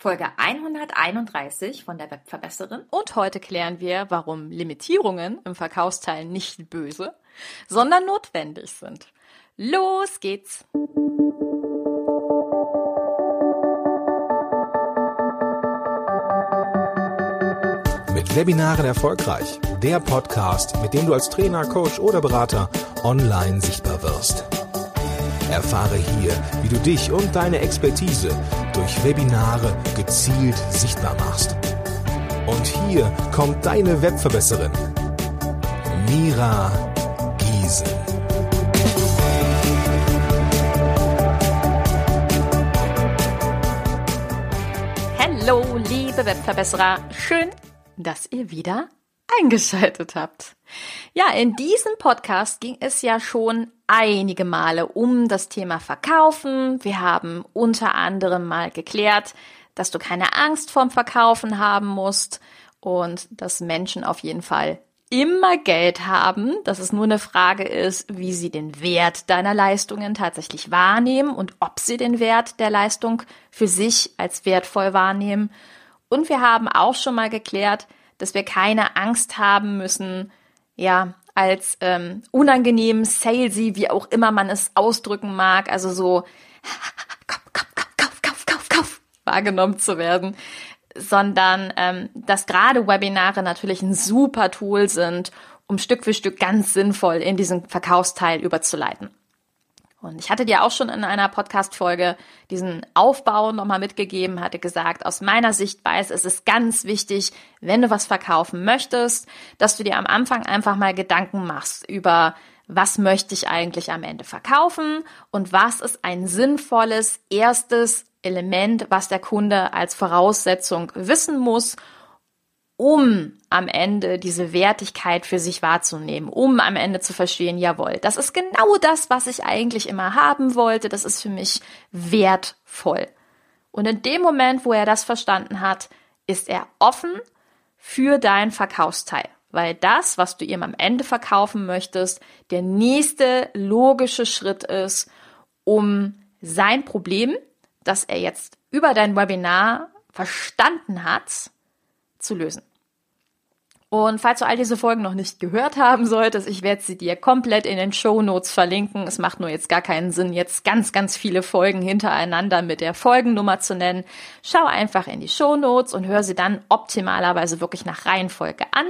Folge 131 von der Webverbesserin. Und heute klären wir, warum Limitierungen im Verkaufsteil nicht böse, sondern notwendig sind. Los geht's! Mit Webinaren erfolgreich. Der Podcast, mit dem du als Trainer, Coach oder Berater online sichtbar wirst. Erfahre hier, wie du dich und deine Expertise durch Webinare gezielt sichtbar machst. Und hier kommt deine Webverbesserin, Mira Giesen. Hallo, liebe Webverbesserer. Schön, dass ihr wieder eingeschaltet habt. Ja, in diesem Podcast ging es ja schon einige Male um das Thema Verkaufen. Wir haben unter anderem mal geklärt, dass du keine Angst vorm Verkaufen haben musst und dass Menschen auf jeden Fall immer Geld haben, dass es nur eine Frage ist, wie sie den Wert deiner Leistungen tatsächlich wahrnehmen und ob sie den Wert der Leistung für sich als wertvoll wahrnehmen. Und wir haben auch schon mal geklärt, dass wir keine Angst haben müssen, ja, als ähm, unangenehm, salesy, wie auch immer man es ausdrücken mag, also so kauf, kauf, kauf, kauf, kauf, kauf, kauf, wahrgenommen zu werden, sondern ähm, dass gerade Webinare natürlich ein super Tool sind, um Stück für Stück ganz sinnvoll in diesen Verkaufsteil überzuleiten. Und ich hatte dir auch schon in einer Podcast-Folge diesen Aufbau nochmal mitgegeben, hatte gesagt, aus meiner Sichtweise ist es ganz wichtig, wenn du was verkaufen möchtest, dass du dir am Anfang einfach mal Gedanken machst über, was möchte ich eigentlich am Ende verkaufen und was ist ein sinnvolles erstes Element, was der Kunde als Voraussetzung wissen muss, um am Ende diese Wertigkeit für sich wahrzunehmen, um am Ende zu verstehen, jawohl, das ist genau das, was ich eigentlich immer haben wollte, das ist für mich wertvoll. Und in dem Moment, wo er das verstanden hat, ist er offen für dein Verkaufsteil, weil das, was du ihm am Ende verkaufen möchtest, der nächste logische Schritt ist, um sein Problem, das er jetzt über dein Webinar verstanden hat, zu lösen. Und falls du all diese Folgen noch nicht gehört haben solltest, ich werde sie dir komplett in den Show Notes verlinken. Es macht nur jetzt gar keinen Sinn, jetzt ganz, ganz viele Folgen hintereinander mit der Folgennummer zu nennen. Schau einfach in die Show Notes und hör sie dann optimalerweise wirklich nach Reihenfolge an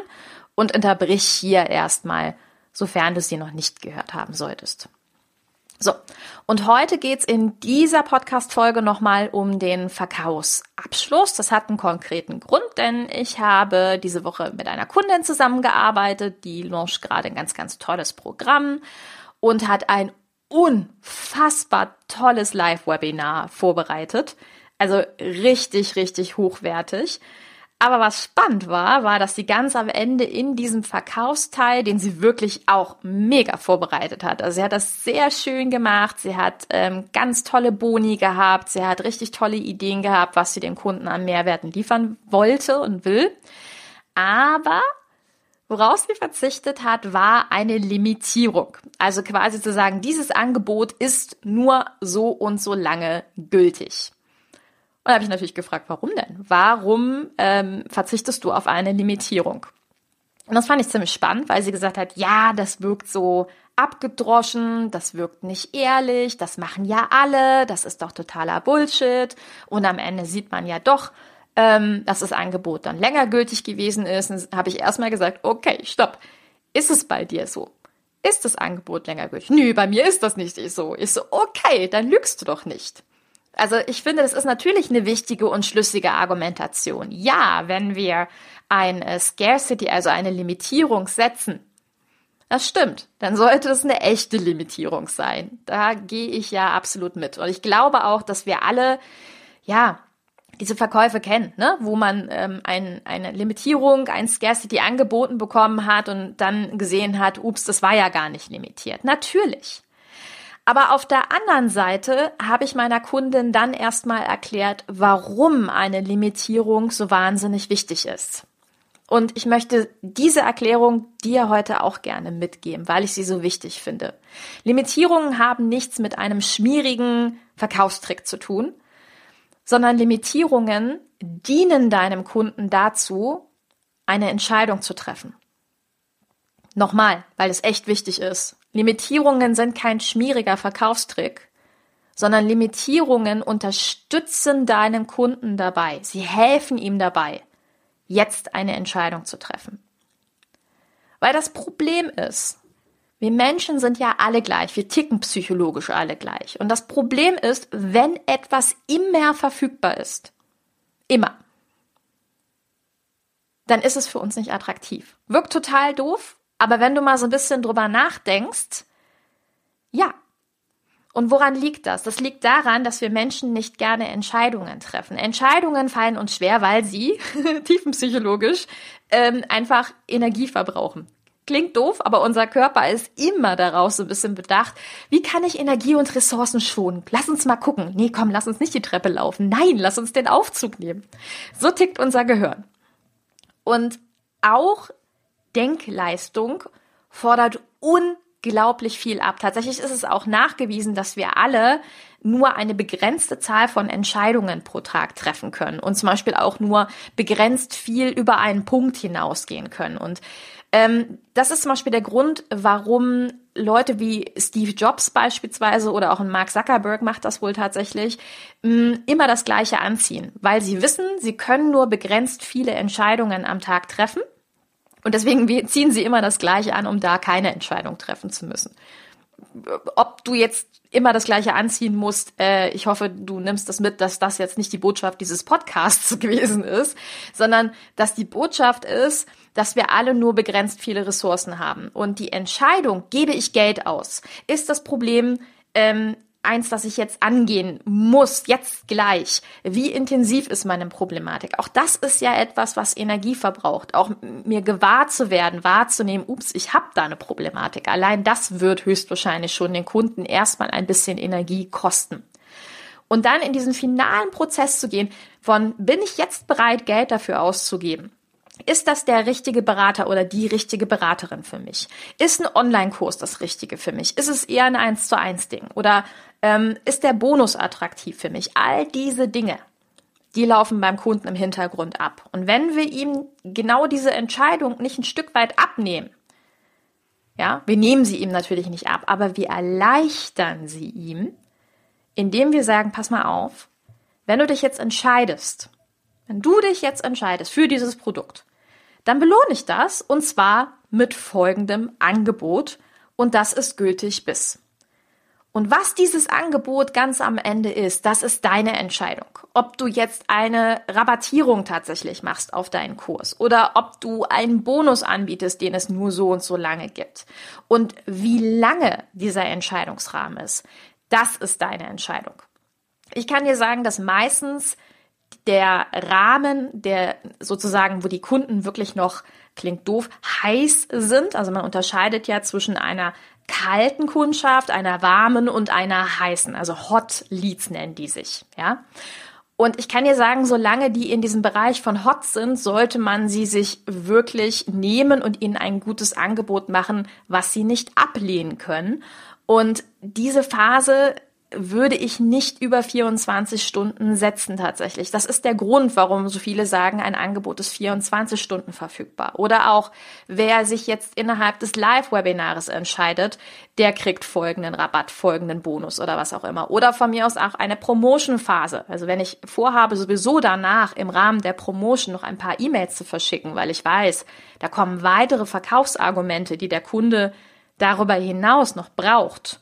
und unterbrich hier erstmal, sofern du sie noch nicht gehört haben solltest. So, und heute geht's in dieser Podcast-Folge nochmal um den Verkaufsabschluss. Das hat einen konkreten Grund, denn ich habe diese Woche mit einer Kundin zusammengearbeitet, die launcht gerade ein ganz, ganz tolles Programm und hat ein unfassbar tolles Live-Webinar vorbereitet. Also richtig, richtig hochwertig. Aber was spannend war, war, dass sie ganz am Ende in diesem Verkaufsteil, den sie wirklich auch mega vorbereitet hat. Also sie hat das sehr schön gemacht. Sie hat ähm, ganz tolle Boni gehabt. Sie hat richtig tolle Ideen gehabt, was sie den Kunden an Mehrwerten liefern wollte und will. Aber Woraus sie verzichtet hat, war eine Limitierung. Also quasi zu sagen, dieses Angebot ist nur so und so lange gültig. Und da habe ich natürlich gefragt, warum denn? Warum ähm, verzichtest du auf eine Limitierung? Und das fand ich ziemlich spannend, weil sie gesagt hat, ja, das wirkt so abgedroschen, das wirkt nicht ehrlich, das machen ja alle, das ist doch totaler Bullshit. Und am Ende sieht man ja doch, ähm, dass das Angebot dann länger gültig gewesen ist. Und habe ich erstmal gesagt, okay, stopp. Ist es bei dir so? Ist das Angebot länger gültig? Nö, bei mir ist das nicht so. Ich so, okay, dann lügst du doch nicht. Also ich finde, das ist natürlich eine wichtige und schlüssige Argumentation. Ja, wenn wir ein Scarcity, also eine Limitierung setzen, das stimmt, dann sollte es eine echte Limitierung sein. Da gehe ich ja absolut mit. Und ich glaube auch, dass wir alle, ja, diese Verkäufe kennen, ne? wo man ähm, ein, eine Limitierung, ein Scarcity angeboten bekommen hat und dann gesehen hat, ups, das war ja gar nicht limitiert. Natürlich. Aber auf der anderen Seite habe ich meiner Kundin dann erstmal erklärt, warum eine Limitierung so wahnsinnig wichtig ist. Und ich möchte diese Erklärung dir heute auch gerne mitgeben, weil ich sie so wichtig finde. Limitierungen haben nichts mit einem schmierigen Verkaufstrick zu tun, sondern Limitierungen dienen deinem Kunden dazu, eine Entscheidung zu treffen. Nochmal, weil es echt wichtig ist. Limitierungen sind kein schmieriger Verkaufstrick, sondern Limitierungen unterstützen deinen Kunden dabei. Sie helfen ihm dabei, jetzt eine Entscheidung zu treffen. Weil das Problem ist, wir Menschen sind ja alle gleich, wir ticken psychologisch alle gleich. Und das Problem ist, wenn etwas immer verfügbar ist, immer, dann ist es für uns nicht attraktiv. Wirkt total doof, aber wenn du mal so ein bisschen drüber nachdenkst, ja. Und woran liegt das? Das liegt daran, dass wir Menschen nicht gerne Entscheidungen treffen. Entscheidungen fallen uns schwer, weil sie tiefenpsychologisch ähm, einfach Energie verbrauchen. Klingt doof, aber unser Körper ist immer daraus so ein bisschen bedacht. Wie kann ich Energie und Ressourcen schonen? Lass uns mal gucken. Nee, komm, lass uns nicht die Treppe laufen. Nein, lass uns den Aufzug nehmen. So tickt unser Gehirn. Und auch Denkleistung fordert unglaublich viel ab. Tatsächlich ist es auch nachgewiesen, dass wir alle nur eine begrenzte Zahl von Entscheidungen pro Tag treffen können und zum Beispiel auch nur begrenzt viel über einen Punkt hinausgehen können. Und ähm, das ist zum Beispiel der Grund, warum Leute wie Steve Jobs beispielsweise oder auch ein Mark Zuckerberg macht das wohl tatsächlich, mm, immer das Gleiche anziehen, weil sie wissen, sie können nur begrenzt viele Entscheidungen am Tag treffen. Und deswegen ziehen sie immer das Gleiche an, um da keine Entscheidung treffen zu müssen. Ob du jetzt immer das Gleiche anziehen musst. Äh, ich hoffe, du nimmst das mit, dass das jetzt nicht die Botschaft dieses Podcasts gewesen ist, sondern dass die Botschaft ist, dass wir alle nur begrenzt viele Ressourcen haben. Und die Entscheidung, gebe ich Geld aus, ist das Problem, ähm, eins, das ich jetzt angehen muss, jetzt gleich. Wie intensiv ist meine Problematik? Auch das ist ja etwas, was Energie verbraucht. Auch mir gewahr zu werden, wahrzunehmen, ups, ich habe da eine Problematik. Allein das wird höchstwahrscheinlich schon den Kunden erstmal ein bisschen Energie kosten. Und dann in diesen finalen Prozess zu gehen, von bin ich jetzt bereit, Geld dafür auszugeben? Ist das der richtige Berater oder die richtige Beraterin für mich? Ist ein Online-Kurs das Richtige für mich? Ist es eher ein 1 zu 1 Ding? Oder ähm, ist der Bonus attraktiv für mich? All diese Dinge, die laufen beim Kunden im Hintergrund ab. Und wenn wir ihm genau diese Entscheidung nicht ein Stück weit abnehmen, ja, wir nehmen sie ihm natürlich nicht ab, aber wir erleichtern sie ihm, indem wir sagen, pass mal auf, wenn du dich jetzt entscheidest, wenn du dich jetzt entscheidest für dieses Produkt, dann belohne ich das und zwar mit folgendem Angebot und das ist gültig bis. Und was dieses Angebot ganz am Ende ist, das ist deine Entscheidung. Ob du jetzt eine Rabattierung tatsächlich machst auf deinen Kurs oder ob du einen Bonus anbietest, den es nur so und so lange gibt. Und wie lange dieser Entscheidungsrahmen ist, das ist deine Entscheidung. Ich kann dir sagen, dass meistens der Rahmen, der sozusagen, wo die Kunden wirklich noch, klingt doof, heiß sind. Also man unterscheidet ja zwischen einer kalten Kundschaft, einer warmen und einer heißen. Also Hot Leads nennen die sich, ja. Und ich kann dir sagen, solange die in diesem Bereich von Hot sind, sollte man sie sich wirklich nehmen und ihnen ein gutes Angebot machen, was sie nicht ablehnen können. Und diese Phase würde ich nicht über 24 Stunden setzen tatsächlich. Das ist der Grund, warum so viele sagen, ein Angebot ist 24 Stunden verfügbar. Oder auch, wer sich jetzt innerhalb des Live-Webinars entscheidet, der kriegt folgenden Rabatt, folgenden Bonus oder was auch immer. Oder von mir aus auch eine Promotion-Phase. Also wenn ich vorhabe, sowieso danach im Rahmen der Promotion noch ein paar E-Mails zu verschicken, weil ich weiß, da kommen weitere Verkaufsargumente, die der Kunde darüber hinaus noch braucht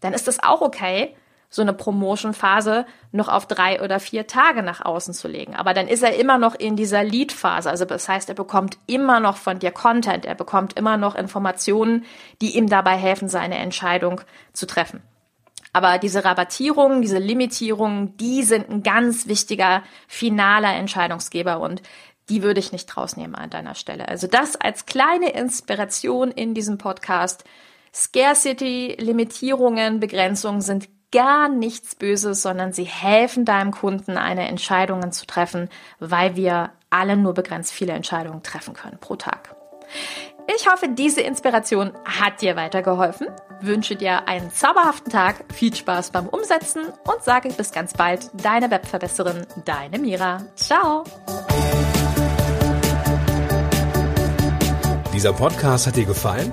dann ist es auch okay, so eine Promotion-Phase noch auf drei oder vier Tage nach außen zu legen. Aber dann ist er immer noch in dieser Lead-Phase. Also das heißt, er bekommt immer noch von dir Content, er bekommt immer noch Informationen, die ihm dabei helfen, seine Entscheidung zu treffen. Aber diese Rabattierungen, diese Limitierungen, die sind ein ganz wichtiger finaler Entscheidungsgeber und die würde ich nicht rausnehmen an deiner Stelle. Also das als kleine Inspiration in diesem Podcast Scarcity, Limitierungen, Begrenzungen sind gar nichts Böses, sondern sie helfen deinem Kunden, eine Entscheidung zu treffen, weil wir alle nur begrenzt viele Entscheidungen treffen können pro Tag. Ich hoffe, diese Inspiration hat dir weitergeholfen. Wünsche dir einen zauberhaften Tag, viel Spaß beim Umsetzen und sage bis ganz bald, deine Webverbesserin, deine Mira. Ciao! Dieser Podcast hat dir gefallen?